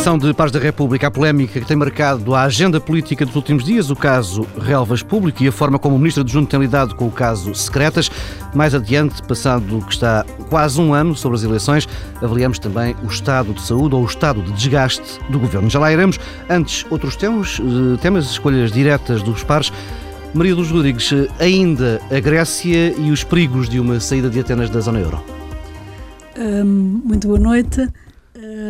edição de Paz da República, a polémica que tem marcado a agenda política dos últimos dias, o caso Relvas Público e a forma como o Ministro adjunto tem lidado com o caso Secretas. Mais adiante, passado que está quase um ano sobre as eleições, avaliamos também o estado de saúde ou o estado de desgaste do Governo. Já lá iremos. Antes, outros temas, eh, temas escolhas diretas dos pares. Maria dos Rodrigues, ainda a Grécia e os perigos de uma saída de Atenas da zona euro. Um, muito boa noite.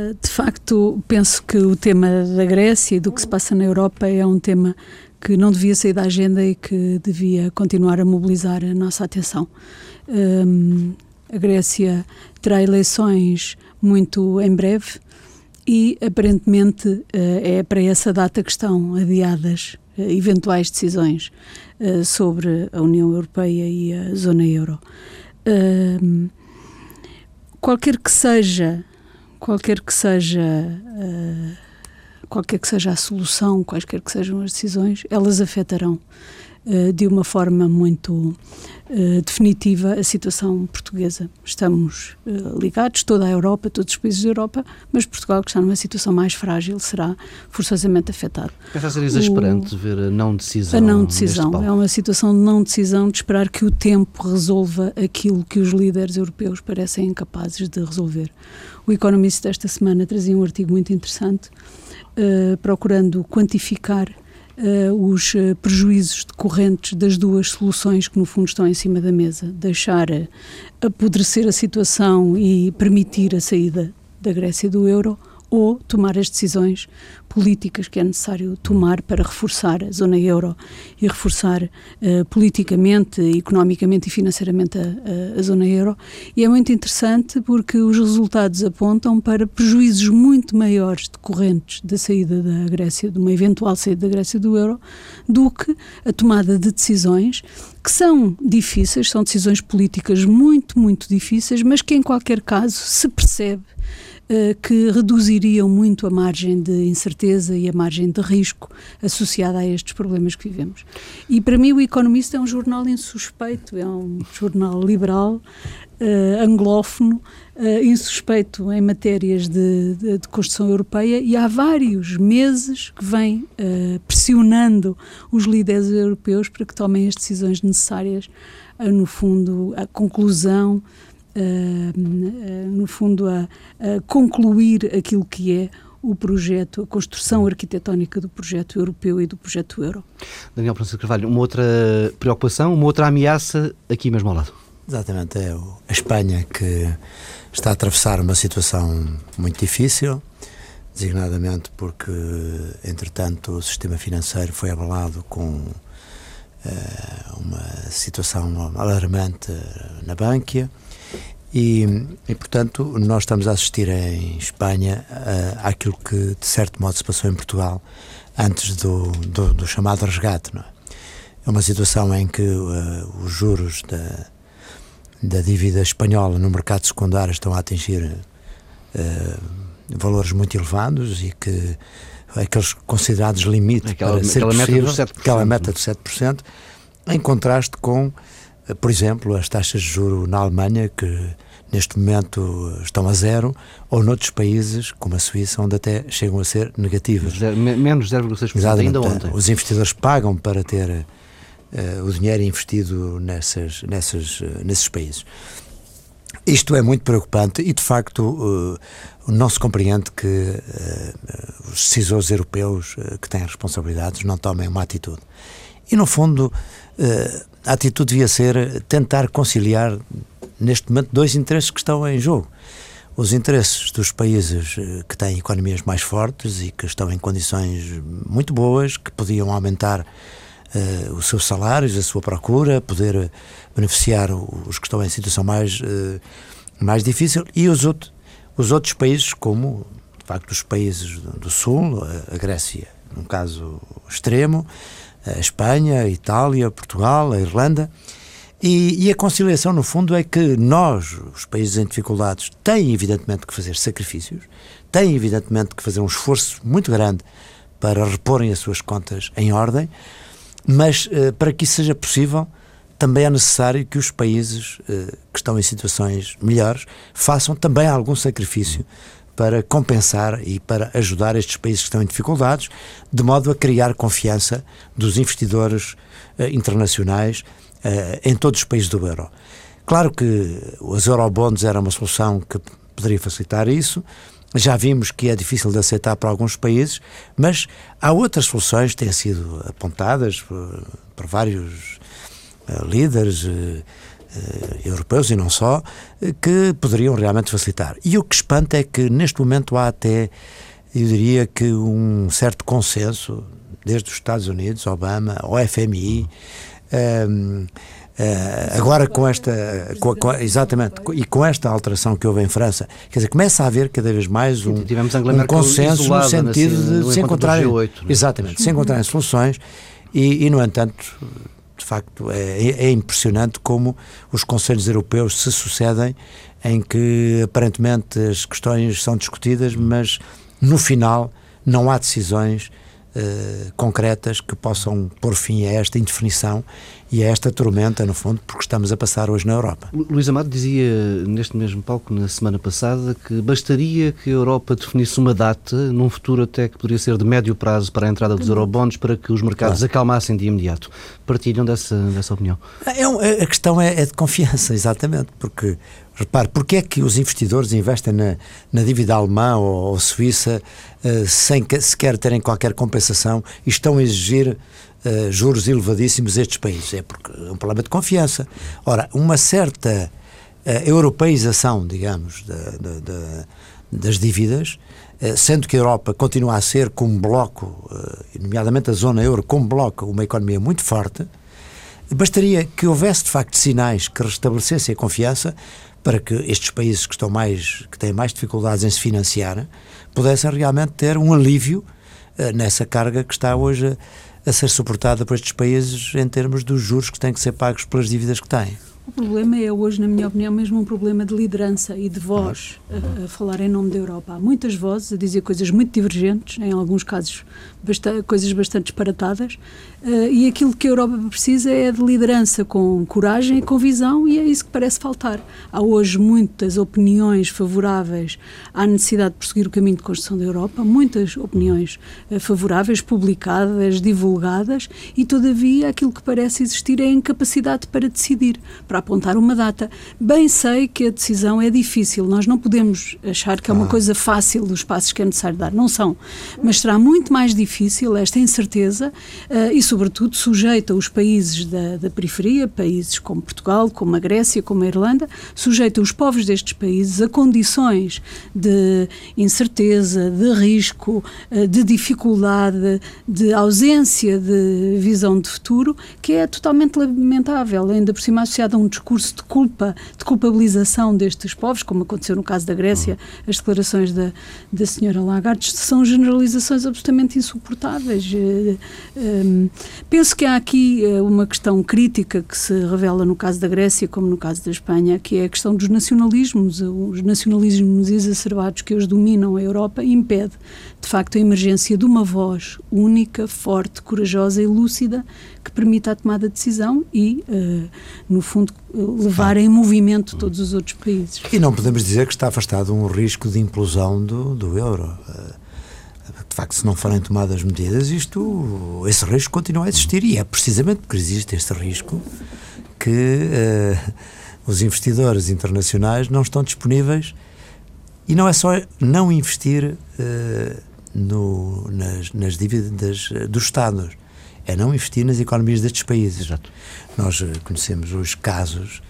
Uh, de facto, penso que o tema da Grécia e do que se passa na Europa é um tema que não devia sair da agenda e que devia continuar a mobilizar a nossa atenção. Um, a Grécia terá eleições muito em breve e, aparentemente, uh, é para essa data que estão adiadas uh, eventuais decisões sobre a União Europeia e a zona euro. qualquer que seja qualquer que seja uh, qualquer que seja a solução, quaisquer que sejam as decisões, elas afetarão de uma forma muito uh, definitiva a situação portuguesa. Estamos ligados, toda a Europa, todos os países da Europa, mas Portugal, que está numa situação mais frágil, será forçosamente afetado. Pensa ser exasperante o, ver a não decisão. A não decisão. É uma situação de não decisão, de esperar que o tempo resolva aquilo que os líderes europeus parecem incapazes de resolver. O Economist esta semana trazia um artigo muito interessante, procurando quantificar uh, os uh, prejuízos decorrentes das duas soluções que, no fundo, estão em cima da mesa. Deixar apodrecer a situação e permitir a saída da Grécia do euro ou tomar as decisões políticas que é necessário tomar para reforçar a zona euro e reforçar uh, politicamente, economicamente e financeiramente a, a, a, zona euro. E é muito interessante porque os resultados apontam para prejuízos muito maiores decorrentes da saída da Grécia, de uma eventual saída da Grécia do euro, do que a tomada de decisões que são difíceis, são decisões políticas muito, muito difíceis, mas que em qualquer caso se percebe que reduziriam muito a margem de incerteza e a margem de risco associada a estes problemas que vivemos. E para mim o Economista é um jornal insuspeito, é um jornal liberal, uh, anglófono, uh, insuspeito em matérias de, de, de, construção europeia e há vários meses que vem uh, pressionando os líderes europeus para que tomem as decisões necessárias, no fundo, a conclusão uh, no fundo, a, a, concluir aquilo que é o projeto, a construção arquitetónica do projeto europeu e do projeto euro. Daniel Francisco Carvalho, uma outra preocupação, uma outra ameaça aqui mesmo ao lado. Exatamente, é a Espanha que está a atravessar uma situação muito difícil, designadamente porque, entretanto, o sistema financeiro foi abalado com uh, uma situação alarmante na Bânquia e, e, portanto, nós estamos a assistir em Espanha uh, àquilo que, de certo modo, se passou em Portugal antes do, do, do chamado resgate. Não é? é uma situação em que uh, os juros da, da dívida espanhola no mercado secundário estão a atingir uh, valores muito elevados e que aqueles considerados limites aquela, para ser aquela possível, meta dos 7%, aquela meta de 7%, em contraste com por exemplo, as taxas de juro na Alemanha, que neste momento estão a zero, ou noutros países, como a Suíça, onde até chegam a ser negativas. Menos 0,6% ainda ontem. Os investidores pagam para ter uh, o dinheiro investido nessas, nessas, uh, nesses países. Isto é muito preocupante e, de facto, uh, não se compreende que os decisores europeus que têm responsabilidades não tomem uma atitude. E, no fundo, a atitude devia ser tentar conciliar, neste momento, dois interesses que estão em jogo. Os interesses dos países eh, que têm economias mais fortes e que estão em condições muito boas, que podiam aumentar uh, os seus salários, a sua procura, poder beneficiar os que estão em situação mais, uh, mais difícil, e os, outro, os outros países, como de facto os países do, Sul, a Grécia, num caso extremo, a Espanha, a Itália, Portugal, a Irlanda. E, e, a conciliação, no fundo, é que nós, os países em dificuldades, têm evidentemente que fazer sacrifícios, têm evidentemente que fazer um esforço muito grande para reporem as suas contas em ordem, mas uh, para que isso seja possível, também é necessário que os países uh, que estão em situações melhores façam também algum sacrifício para compensar e para ajudar estes países que estão em dificuldades, de modo a criar confiança dos investidores uh, internacionais uh, em todos os países do euro. Claro que os eurobonds era uma solução que poderia facilitar isso, já vimos que é difícil de aceitar para alguns países, mas há outras soluções que têm sido apontadas por, por vários uh, líderes europeus e não só, que poderiam realmente facilitar. E o que espanta é que neste momento há até, eu diria que um certo consenso, desde os Estados Unidos, Obama, o FMI, um, Uh, agora com esta com, com, exatamente e com esta alteração que houve em França quer dizer começa a haver cada vez mais um, um consenso no sentido de se encontrarem G8, né? exatamente se encontrarem soluções e, e, no entanto de facto é, é, impressionante como os conselhos europeus se sucedem em que aparentemente as questões são discutidas mas no final não há decisões uh, concretas que possam pôr fim a esta indefinição e a esta tormenta, no fundo, porque estamos a passar hoje na Europa. Luís Amado dizia neste mesmo palco, na semana passada, que bastaria que a Europa definisse uma data, num futuro até que poderia ser de médio prazo, para a entrada dos eurobonds, para que os mercados claro. acalmassem de imediato. Partilham dessa, dessa opinião? É, é, a questão é, é de confiança, exatamente, porque Repare, porque é que os investidores investem na, na dívida alemã ou, ou suíça uh, sem que, sequer terem qualquer compensação e estão a exigir uh, juros elevadíssimos a estes países? É porque é um problema de confiança. Ora, uma certa uh, europeização, digamos, de, de, de, das dívidas, sendo que a Europa continua a ser como bloco, nomeadamente a zona euro, como bloco, uma economia muito forte, bastaria que houvesse de facto sinais que restabelecessem a confiança para que estes países que estão mais que têm mais dificuldades em se financiar pudessem realmente ter um alívio uh, nessa carga que está hoje a, a ser suportada por estes países em termos dos juros que têm que ser pagos pelas dívidas que têm. O problema é hoje, na minha opinião, mesmo um problema de liderança e de voz a, a, falar em nome da Europa. Há muitas vozes a dizer coisas muito divergentes, em alguns casos bastante, coisas bastante disparatadas, e aquilo que a Europa precisa é de liderança com coragem e com visão, e é isso que parece faltar. Há hoje muitas opiniões favoráveis à necessidade de prosseguir o caminho de construção da Europa, muitas opiniões uh, favoráveis, publicadas, divulgadas, e todavia aquilo que parece existir é a incapacidade para decidir, para apontar uma data. Bem sei que a decisão é difícil, nós não podemos achar que é uma coisa fácil os passos que é necessário dar, não são, mas será muito mais difícil difícil, esta incerteza, uh, e, sobretudo, sujeita os países da, da, periferia, países como Portugal, como a Grécia, como a Irlanda, sujeita os povos destes países a condições de incerteza, de risco, uh, de dificuldade, de ausência de visão de futuro, que é totalmente lamentável, ainda por cima associada a um discurso de culpa, de culpabilização destes povos, como aconteceu no caso da Grécia, as declarações da, da senhora Lagarde, são generalizações absolutamente insuportáveis insuportáveis. Eh, penso que há aqui eh, uma questão crítica que se revela no caso da Grécia, como no caso da Espanha, que é a questão dos nacionalismos. Os nacionalismos exacerbados que hoje dominam a Europa impede, de facto, a emergência de uma voz única, forte, corajosa e lúcida que permita a tomada de decisão e, uh, no fundo, levar em movimento todos os outros países. E não podemos dizer que está afastado um risco de implosão do, do euro. Facto, se não forem tomadas medidas, isto, esse risco continua a existir. E é precisamente porque existe este risco que uh, os investidores internacionais não estão disponíveis. E não é só não investir uh, no, nas, nas, dívidas dos Estados, é não investir nas economias destes países. Exato. Nós eh, conhecemos os casos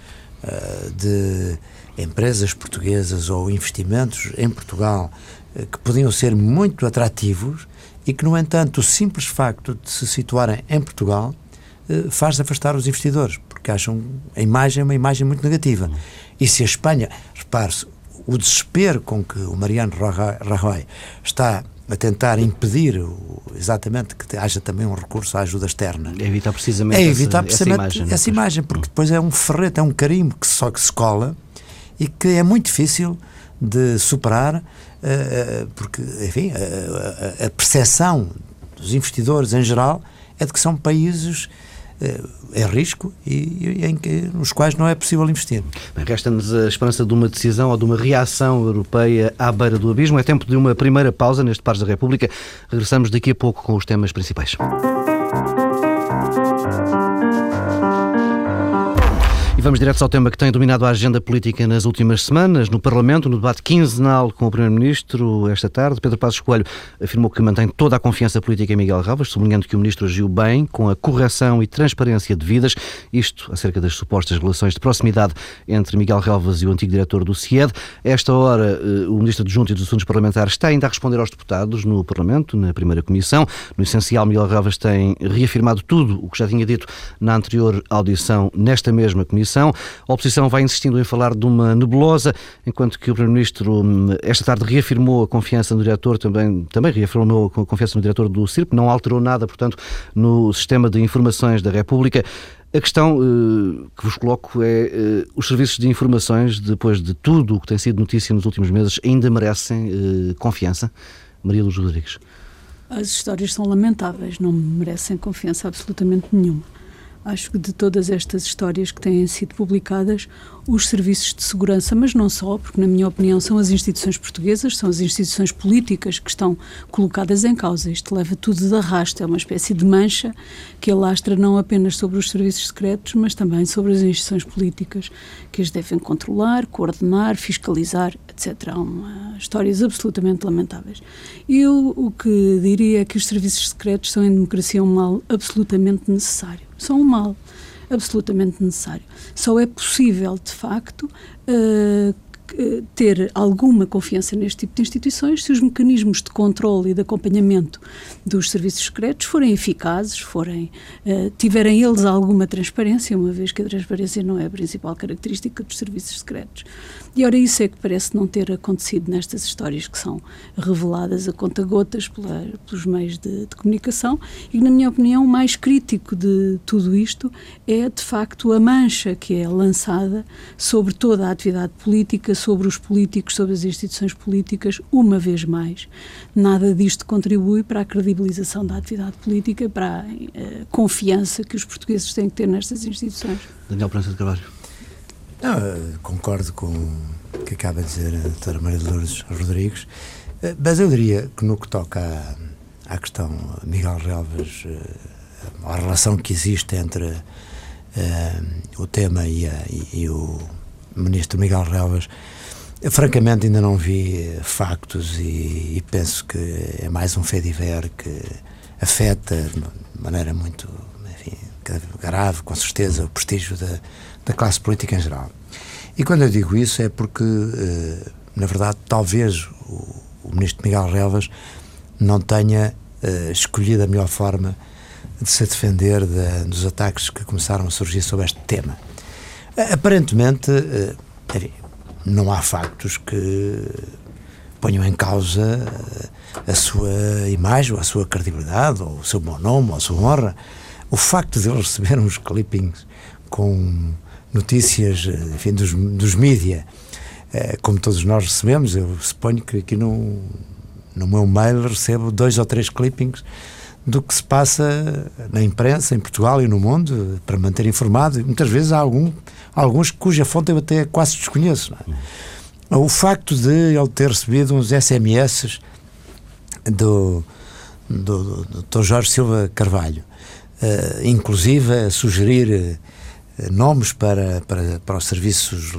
uh, de empresas portuguesas ou investimentos em Portugal que podiam ser muito atrativos e que, no entanto, o simples facto de se situarem em Portugal eh, faz afastar os investidores, porque acham a imagem uma imagem muito negativa. E se a Espanha, repare-se, o desespero com que o Mariano Rajoy está a tentar impedir exatamente que haja também um recurso à ajuda externa. É evitar precisamente, é evitar precisamente essa, imagem. Essa imagem, porque depois é um ferrete, é um carimbo que só que se cola e que é muito difícil de superar eh, eh, porque, enfim, a, percepção dos investidores em geral é de que são países é risco e, e em que, nos quais não é possível investir. Resta-nos a esperança de uma decisão ou de uma reação europeia à beira do abismo. É tempo de uma primeira pausa neste Pares da República. Regressamos daqui a pouco com os temas principais. E vamos direto ao tema que tem dominado a agenda política nas últimas semanas. No Parlamento, no debate quinzenal com o Primeiro-Ministro esta tarde, Pedro Passos Coelho afirmou que mantém toda a confiança política em Miguel Relvas, sublinhando que o Ministro agiu bem, com a correção e transparência devidas, isto acerca das supostas relações de proximidade entre Miguel Relvas e o antigo diretor do CIED. Esta hora, eh, o Ministro adjunto e dos Assuntos Parlamentares está ainda a responder aos deputados no Parlamento, na primeira comissão. No essencial, Miguel Relvas tem reafirmado tudo o que já tinha dito na anterior audição nesta mesma comissão oposição. A oposição vai insistindo em falar de uma nebulosa, enquanto que o Primeiro-Ministro hum, esta tarde reafirmou a confiança no diretor, também, também reafirmou a confiança no diretor do CIRP, não alterou nada, portanto, no sistema de informações da República. A questão uh, que vos coloco é: uh, os serviços de informações, depois de tudo o que tem sido notícia nos últimos meses, ainda merecem uh, confiança? Maria Luz Rodrigues. As histórias são lamentáveis, não merecem confiança absolutamente nenhuma. Acho que de todas estas histórias que têm sido publicadas, os serviços de segurança, mas não só, porque, na minha opinião, são as instituições portuguesas, são as instituições políticas que estão colocadas em causa. Isto leva tudo de arrasto, é uma espécie de mancha que alastra não apenas sobre os serviços secretos, mas também sobre as instituições políticas, que as devem controlar, coordenar, fiscalizar, etc. Há uma, histórias absolutamente lamentáveis. Eu o que diria é que os serviços secretos são, em democracia, um mal absolutamente necessário são um mal absolutamente necessário. Só é possível, de facto, uh, ter alguma confiança neste tipo de instituições se os mecanismos de controle e de acompanhamento dos serviços secretos forem eficazes, forem, uh, tiverem eles alguma transparência, uma vez que a transparência não é a principal característica dos serviços secretos. E ora, isso é que parece não ter acontecido nestas histórias que são reveladas a conta-gotas pelos meios de, de, comunicação e na minha opinião, o mais crítico de tudo isto é, de facto, a mancha que é lançada sobre toda a atividade política, sobre os políticos, sobre as instituições políticas, uma vez mais. Nada disto contribui para a credibilização da atividade política, para a uh, confiança que os portugueses têm que ter nestas instituições. Daniel Prança de Carvalho. Não, concordo com o que acaba de dizer a doutora Maria de Lourdes Rodrigues, eh, mas eu diria que no que toca à, à questão Miguel Relvas, eh, a relação que existe entre uh, o tema e, a, e, e, o ministro Miguel Relvas, francamente ainda não vi factos e, e penso que é mais um fediver que afeta de maneira muito enfim, grave, com certeza, o prestígio da da classe política em geral. E quando eu digo isso é porque, eh, na verdade, talvez o, ministro Miguel Relvas não tenha uh, escolhido a melhor forma de se defender de, dos ataques que começaram a surgir sobre este tema. Aparentemente, uh, enfim, não há factos que ponham em causa a sua imagem, ou a sua credibilidade, ou o seu bom nome, ou a sua honra. O facto de eles receberem uns clippings com notícias enfim, dos, dos mídia, eh, como todos nós recebemos, eu suponho que aqui no, no meu mail recebo dois ou três clippings do que se passa na imprensa em Portugal e no mundo para manter informado. Muitas vezes há algum, alguns cuja fonte eu até quase desconheço. É? O facto de ele ter recebido uns SMS do, do, do Dr. Jorge Silva Carvalho, uh, inclusive a sugerir nomes para, para, para os serviços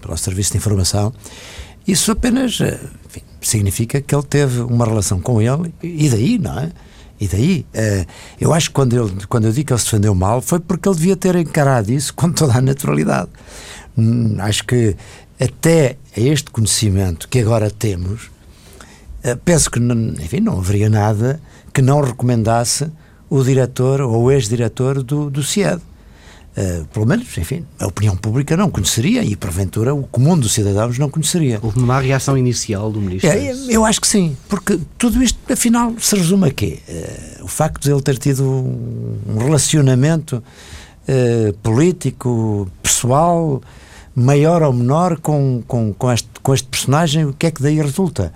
para o serviço de informação isso apenas eh, enfim, significa que ele teve uma relação com ele e daí, não é? E daí, eh, eu acho que quando, ele, quando eu digo que ele se defendeu mal foi porque ele devia ter encarado isso com toda a naturalidade. Hum, acho que até este conhecimento que agora temos, eh, penso que enfim, não haveria nada que não recomendasse o diretor ou ex-diretor do, do CIED. Uh, pelo menos, enfim, a opinião pública não conheceria e, porventura, o comum dos cidadãos não conheceria. Houve uma reação inicial do Ministro? É, eu acho que sim, porque tudo isto, afinal, se resume a quê? Uh, o facto de ele ter tido um relacionamento uh, político, pessoal, maior ou menor com, com, com, este, com este personagem, o que é que daí resulta?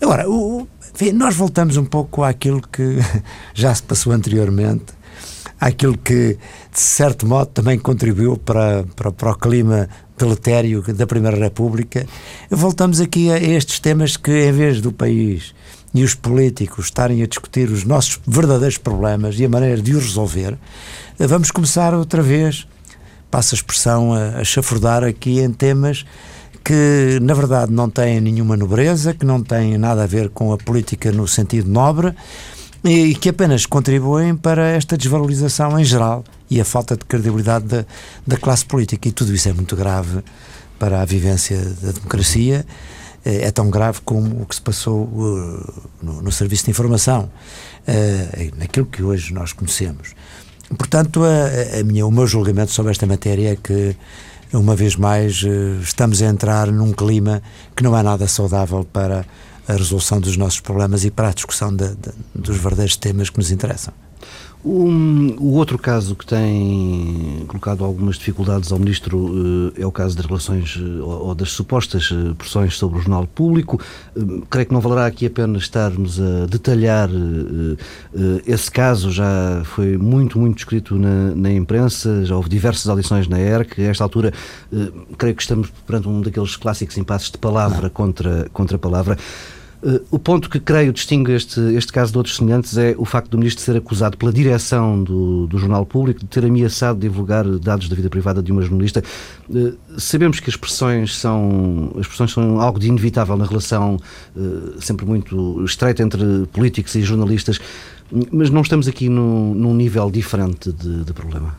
Agora, o, enfim, nós voltamos um pouco àquilo que já se passou anteriormente àquilo que, de certo modo, também contribuiu para, para, para o clima deletério da Primeira República. Voltamos aqui a estes temas que, em vez do país e os políticos estarem a discutir os nossos verdadeiros problemas e a maneira de os resolver, vamos começar outra vez, passa a expressão, a, a chafurdar aqui em temas que na verdade não têm nenhuma nobreza, que não têm nada a ver com a política no sentido nobre e que apenas contribuem para esta desvalorização em geral e a falta de credibilidade da, da classe política. E tudo isso é muito grave para a vivência da democracia. É, é tão grave como o que se passou uh, no, no, Serviço de Informação, uh, naquilo que hoje nós conhecemos. Portanto, a, a minha, o meu julgamento sobre esta matéria é que uma vez mais, eh, estamos a entrar num clima que não é nada saudável para a resolução dos nossos problemas e para a discussão de, de, dos verdadeiros temas que nos interessam. Um, o outro caso que tem colocado algumas dificuldades ao Ministro uh, é o caso das relações uh, ou das supostas uh, pressões sobre o jornal público. creio que não valerá aqui apenas estarmos a detalhar esse caso, já foi muito, muito descrito na, na, imprensa, já houve diversas audições na ERC. A esta altura, creio que estamos perante um daqueles clássicos impasses de palavra contra, contra palavra. Uh, o ponto que creio distingue este, este caso de outros semelhantes é o facto do ministro ser acusado pela direção do, do Jornal Público de ter ameaçado divulgar dados da vida privada de uma jornalista. Uh, sabemos que as pressões são, as pressões são algo de inevitável na relação uh, sempre muito estreita entre políticos e jornalistas, mas não estamos aqui no, num nível diferente de, de problema.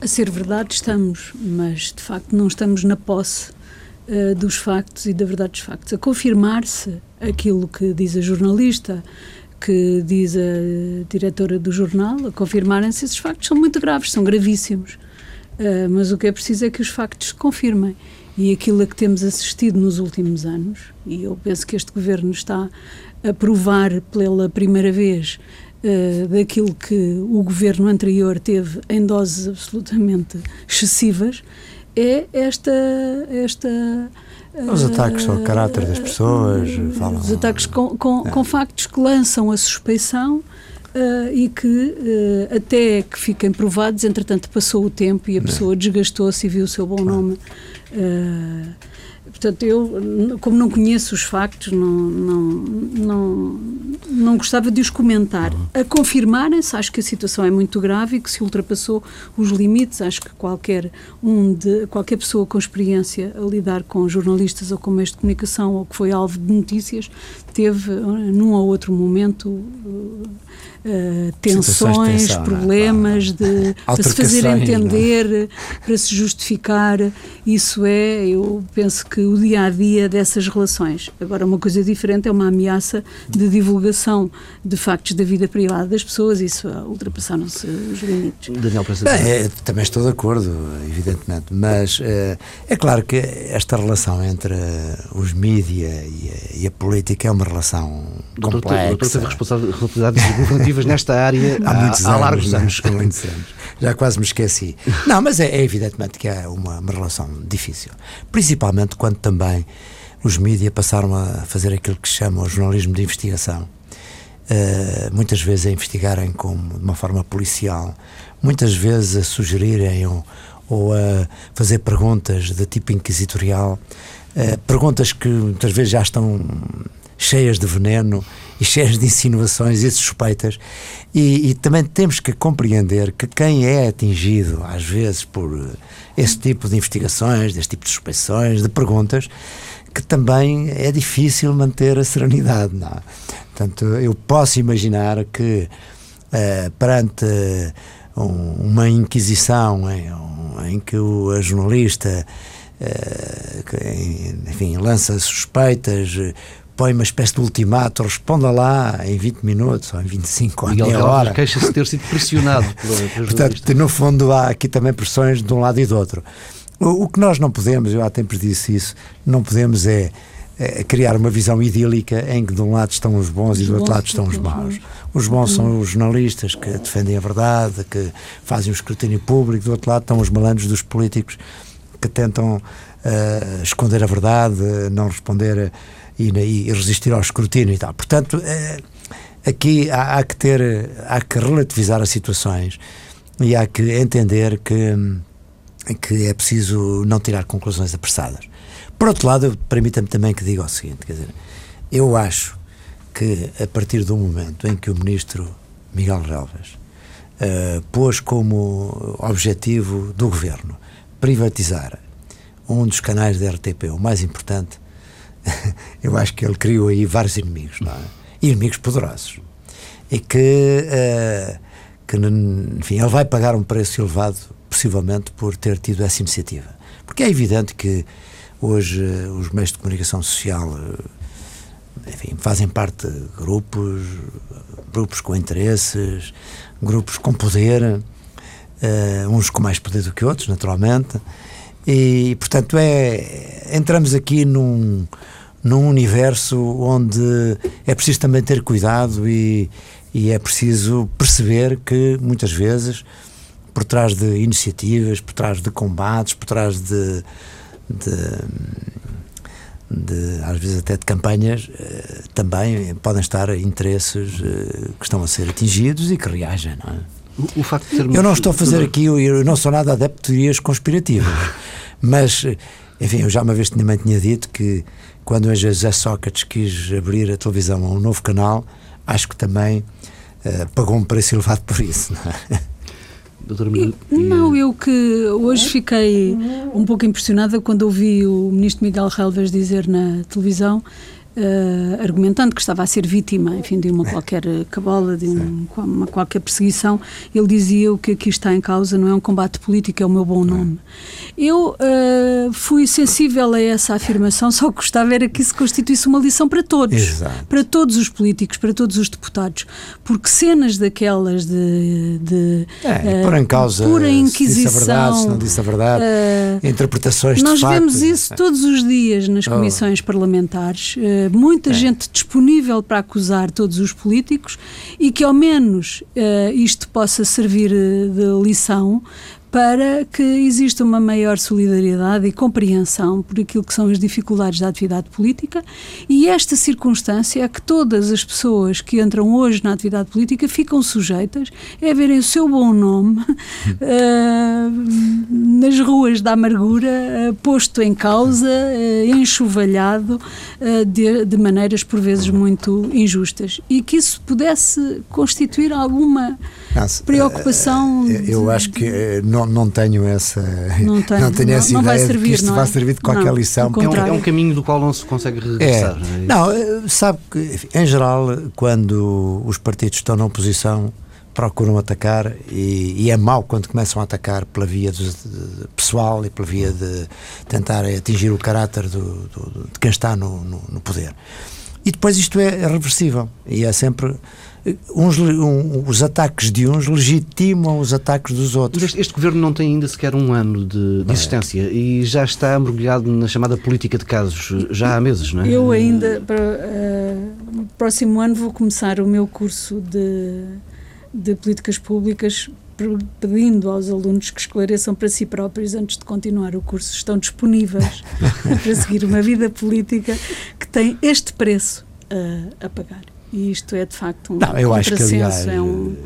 A ser verdade, estamos, mas de facto não estamos na posse uh, dos factos e da verdade dos factos. A confirmar-se aquilo que diz a jornalista, que diz a diretora do jornal, a confirmarem-se esses factos são muito graves, são gravíssimos. Uh, mas o que é preciso é que os factos se confirmem. E aquilo a que temos assistido nos últimos anos, e eu penso que este governo está a provar pela primeira vez uh, daquilo que o governo anterior teve em doses absolutamente excessivas, é esta. esta os ataques ao caráter das pessoas, falam. Os ataques com, com, é. com factos que lançam a suspeição uh, e que, uh, até que fiquem provados, entretanto, passou o tempo e a pessoa desgastou-se e viu o seu bom nome. Uh, Portanto, eu, como não conheço os factos, não, não, não, não gostava de os comentar. A confirmarem-se, acho que a situação é muito grave e que se ultrapassou os limites. Acho que qualquer, um de, qualquer pessoa com experiência a lidar com jornalistas ou com meios de comunicação ou que foi alvo de notícias teve, num ou outro momento, uh, tensões, tensão, é? problemas, de, para se fazer é? entender, para se justificar. Isso é, eu penso que o dia a dia dessas relações. Agora, uma coisa diferente é uma ameaça de divulgação de factos da vida privada das pessoas, isso uh, ultrapassaram-se os limites. Daniel, é, também estou de acordo, evidentemente, mas é, é claro que esta relação entre os mídia e a, e a política é uma relação doutor, complexa. O doutor teve responsabilidades nesta área há, muitos há, anos, há largos anos. Há muitos anos. Já quase me esqueci. Não, mas é, é evidentemente que é uma, uma relação difícil. Principalmente quando também os mídias passaram a fazer aquilo que se chama o jornalismo de investigação. Uh, muitas vezes a investigarem como, de uma forma policial, muitas vezes a sugerirem ou, ou a fazer perguntas de tipo inquisitorial, uh, perguntas que muitas vezes já estão cheias de veneno e cheias de insinuações e suspeitas. E, e, também temos que compreender que quem é atingido, às vezes, por esse tipo de investigações, deste tipo de suspeições, de perguntas, que também é difícil manter a serenidade. Não é? Portanto, eu posso imaginar que uh, perante um, uma inquisição em, em que o a jornalista uh, enfim, lança suspeitas põe uma espécie de ultimato, responda lá em 20 minutos ou em 25 ou em meia hora. queixa-se de ter sido pressionado. Portanto, no fundo, há aqui também pressões de um lado e do outro. O, o que nós não podemos, eu há tempos disse isso, não podemos é, é, criar uma visão idílica em que de um lado estão os bons os e do outro lado estão os maus. Os bons são os jornalistas que defendem a verdade, que fazem o escrutínio público, do outro lado estão os malandros dos políticos que tentam uh, esconder a verdade, não responder e, e resistir ao escrutínio e tal. Portanto, é, aqui há, há, que ter, há que relativizar as situações e há que entender que, que é preciso não tirar conclusões apressadas. Por outro lado, permita-me também que diga o seguinte: quer dizer, eu acho que a partir do momento em que o ministro Miguel Relvas uh, pôs como objetivo do governo privatizar um dos canais da RTP, o mais importante, eu acho que ele criou aí vários inimigos, não é? Inimigos poderosos. E que, uh, que, enfim, ele vai pagar um preço elevado, possivelmente, por ter tido essa iniciativa. Porque é evidente que hoje uh, os meios de comunicação social, uh, enfim, fazem parte de grupos, grupos com interesses, grupos com poder, uns com mais poder do que outros, naturalmente, e, portanto, é, entramos aqui num, num universo onde é preciso também ter cuidado e, e é preciso perceber que, muitas vezes, por trás de iniciativas, por trás de combates, por trás de, de, de às vezes até de campanhas, eh, também podem estar interesses eh, que estão a ser atingidos e que reagem, não é? O, o facto de termos... Eu não estou a fazer aqui, eu não sou nada adepto de teorias conspirativas, mas, enfim, eu já uma vez também tinha dito que quando o José Sócrates quis abrir a televisão a um novo canal, acho que também uh, pagou um preço elevado por isso. Não, é? não, eu que hoje fiquei um pouco impressionada quando ouvi o ministro Miguel Relvas dizer na televisão Uh, argumentando que estava a ser vítima, enfim, de uma qualquer cabola, de um, uma qualquer perseguição, ele dizia o que aqui está em causa não é um combate político, é o meu bom nome. Eu uh, fui sensível a essa afirmação, só gostava era que isso constituísse uma lição para todos, Exato. para todos os políticos, para todos os deputados, porque cenas daquelas de, de é, uh, pôr em causa pura inquisição, se disse a verdade, se não disse a verdade, interpretações nós de vemos isso todos os dias nas oh. comissões oh. parlamentares muita é. gente disponível para acusar todos os políticos e que ao menos uh, isto possa servir eh, de lição para que exista uma maior solidariedade e compreensão por aquilo que são as dificuldades da atividade política e esta circunstância é que todas as pessoas que entram hoje na atividade política ficam sujeitas a verem o seu bom nome uh, nas ruas da amargura uh, posto em causa, uh, enxovalhado de, de maneiras por vezes muito injustas e que isso pudesse constituir alguma preocupação. eu acho que não não, não tenho essa, não, tenho, não tenho essa não, ideia servir, de que isto vai servir de qualquer não, lição. É um, é um, caminho do qual não se consegue regressar. É. Não, é eh, sabe que, enfim, em geral, quando os partidos estão na oposição, procuram atacar e, e, é mau quando começam a atacar pela via de, de pessoal e pela via de tentar atingir o caráter do, do, de quem está no, no, no poder. E depois isto é reversível e é sempre uns, um, os ataques de uns legitimam os ataques dos outros. Este, este, governo não tem ainda sequer um ano de, de é. existência e já está mergulhado na chamada política de casos, já há meses, não é? Eu ainda, para uh, próximo ano, vou começar o meu curso de, de políticas públicas pedindo aos alunos que esclareçam para si próprios antes de continuar o curso. Estão disponíveis para seguir uma vida política que tem este preço a, a pagar. E isto é de facto um não, eu acho que, aliás, é um,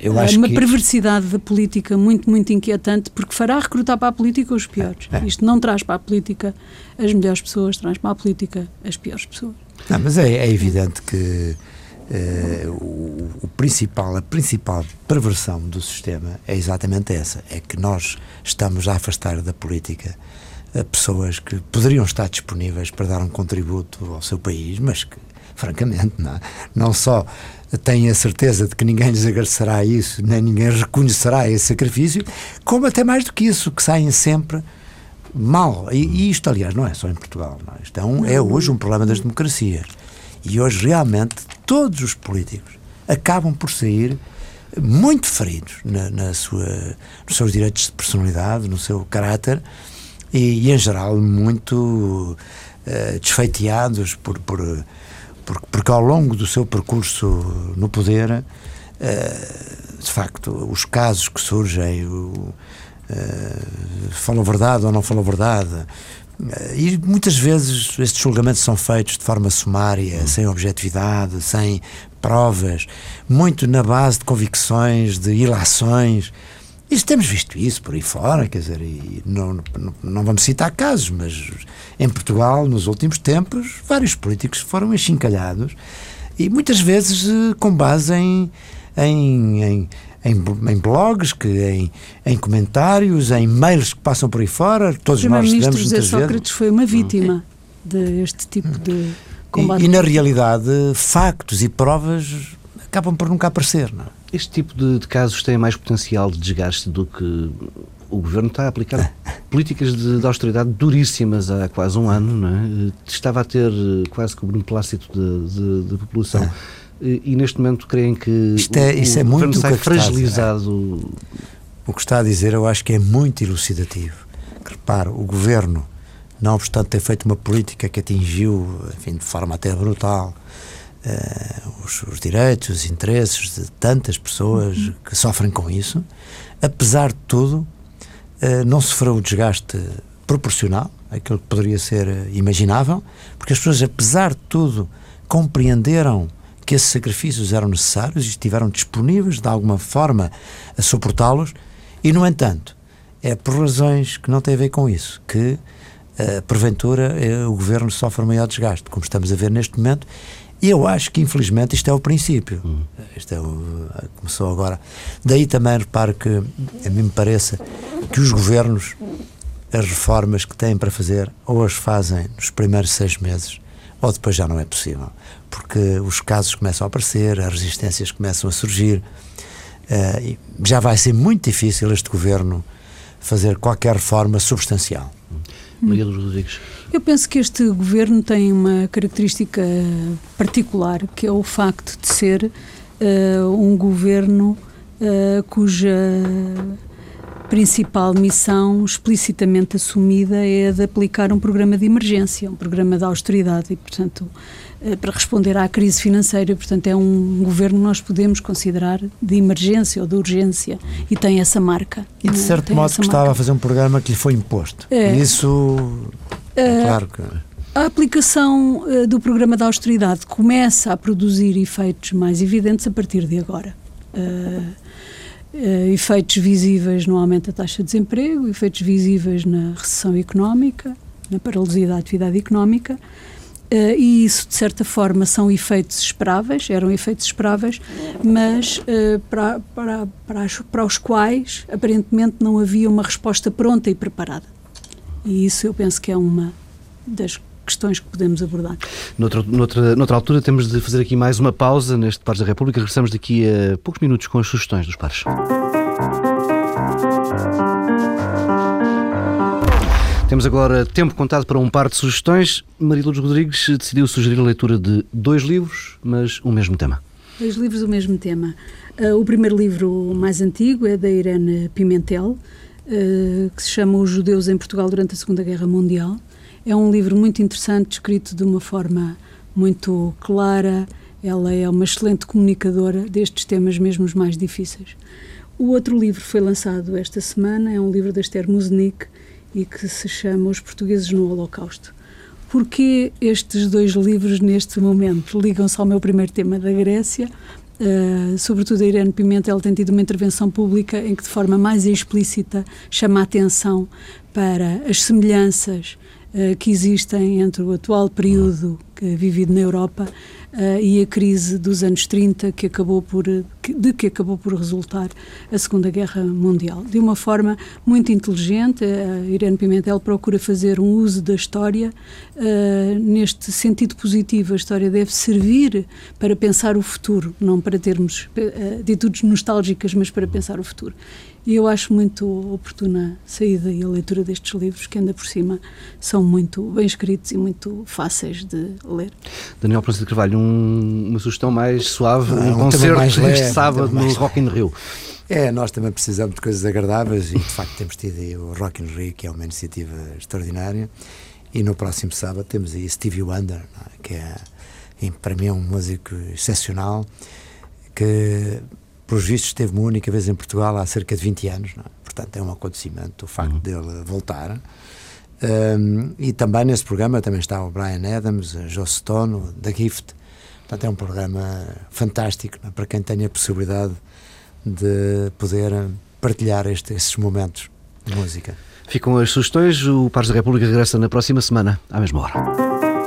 eu acho uma que... perversidade da política muito, muito inquietante, porque fará recrutar para a política os piores. É, é. Isto não traz para a política as melhores pessoas, traz para a política as piores pessoas. Não, mas é, é evidente que uh, o, o, principal, a principal perversão do sistema é exatamente essa: é que nós estamos a afastar da política uh, pessoas que poderiam estar disponíveis para dar um contributo ao seu país, mas que francamente, não, é? não só têm a certeza de que ninguém lhes agradecerá isso, nem ninguém reconhecerá esse sacrifício, como até mais do que isso, que saem sempre mal. E, e isto, aliás, não é só em Portugal. Não é? Isto é, um, é hoje um problema das democracias. E hoje, realmente, todos os políticos acabam por sair muito feridos na, na sua, nos seus direitos de personalidade, no seu caráter e, e em geral, muito uh, desfeiteados por, por porque, porque ao longo do seu percurso no poder, uh, de facto, os casos que surgem, o, uh, falam verdade ou não falam verdade, uh, e muitas vezes estes julgamentos são feitos de forma sumária, sem objetividade, sem provas, muito na base de convicções, de ilações, Isso temos visto isso por aí fora, quer dizer, e não, não, não vamos citar casos, mas em Portugal, nos últimos tempos, vários políticos foram enchincalhados e muitas vezes eh, com base em, em, em em, em, blogs, que, em, em, comentários, em mails que passam por aí fora. Todos nós José muitas Sócrates vezes. foi uma vítima deste tipo de combate. E, e, na realidade, factos e provas acabam por nunca aparecer. Não é? Este tipo de, de, casos tem mais potencial de desgaste do que o governo está a aplicar políticas de, de, austeridade duríssimas há quase um ano, não é? Estava a ter quase que o beneplácito de, população. É. E, e, neste momento creem que Isto é, o, isso é o muito sai fragilizado. O que está a dizer eu acho que é muito elucidativo. Repare, o governo, não obstante ter feito uma política que atingiu, enfim, de forma até brutal, uh, os, os, direitos, os interesses de tantas pessoas uhum. que sofrem com isso, apesar de tudo, uh, não sofreu o desgaste proporcional àquilo que poderia ser imaginável, porque as pessoas, apesar de tudo, compreenderam que esses sacrifícios eram necessários e estiveram disponíveis de alguma forma a suportá-los, e, no entanto, é por razões que não têm a ver com isso que, uh, porventura, uh, o governo sofre maior desgaste, como estamos a ver neste momento, e eu acho que, infelizmente, isto é o princípio. Hum. Isto é o, começou agora. Daí também reparo que, a mim me parece, que os governos, as reformas que têm para fazer, ou as fazem nos primeiros seis meses, ou depois já não é possível. Porque os casos começam a aparecer, as resistências começam a surgir. Uh, já vai ser muito difícil este governo fazer qualquer reforma substancial. Maria dos Rodrigues. Eu penso que este governo tem uma característica particular, que é o facto de ser uh, um governo uh, cuja principal missão explicitamente assumida é a de aplicar um programa de emergência, um programa de austeridade e, portanto, para responder à crise financeira. Portanto, é um governo que nós podemos considerar de emergência ou de urgência e tem essa marca. E de certo modo que estava a fazer um programa que lhe foi imposto. É. Isso é, claro que. A aplicação uh, do programa de austeridade começa a produzir efeitos mais evidentes a partir de agora. Uh, uh, efeitos visíveis no aumento da taxa de desemprego, efeitos visíveis na recessão económica, na paralisia da atividade económica, e isso, de certa forma, são efeitos esperáveis, eram efeitos esperáveis, mas para, para, para, para os quais, aparentemente, não havia uma resposta pronta e preparada. E isso eu penso que é uma das questões que podemos abordar. Noutra, noutra, noutra altura temos de fazer aqui mais uma pausa neste Pares da República. Regressamos daqui a poucos minutos com as sugestões dos pares. Temos agora tempo contado para um par de sugestões. Maria Lourdes Rodrigues decidiu sugerir a leitura de dois livros, mas o mesmo tema. Dois livros, o mesmo tema. Uh, o primeiro livro mais antigo é da Irene Pimentel, uh, que se chama Os Judeus em Portugal durante a Segunda Guerra Mundial. É um livro muito interessante, escrito de uma forma muito clara. Ela é uma excelente comunicadora destes temas, mesmo os mais difíceis. O outro livro foi lançado esta semana, é um livro da Esther Musnik e que se chama Os Portugueses no Holocausto. Porquê estes dois livros neste momento? Ligam-se ao meu primeiro tema da Grécia, Uh, sobretudo a Irene Pimenta, ela tem tido uma intervenção pública em que de forma mais explícita chama a atenção para as semelhanças uh, que existem entre o atual período que, vivido na Europa uh, e a crise dos anos 30 que acabou por, de que acabou por resultar a Segunda Guerra Mundial. De uma forma muito inteligente, Irene Pimentel procura fazer um uso da história uh, neste sentido positivo. A história deve servir para pensar o futuro, não para termos uh, atitudes nostálgicas, mas para pensar o futuro. E eu acho muito oportuna a saída e a leitura destes livros, que ainda por cima são muito bem escritos e muito fáceis de ler. Daniel Francisco Carvalho, um, uma sugestão mais suave, um, um concerto mais leve, este sábado no Rock in Rio. É, nós também precisamos de coisas agradáveis e de facto temos tido aí o Rock in Rio, que é uma iniciativa extraordinária. E no próximo sábado temos aí Stevie Wonder, é? que é, para mim é um músico excepcional, que pelos vistos, esteve uma única vez em Portugal há cerca de 20 anos, é? portanto é um acontecimento o facto uhum. dele voltar. Um, e também nesse programa também está o Brian Adams, a Joe Stone, da Gift. Portanto, é um programa fantástico é? para quem tem a possibilidade de poder partilhar este, esses momentos de música. Ficam as sugestões. O Pares da República regressa na próxima semana, à mesma hora.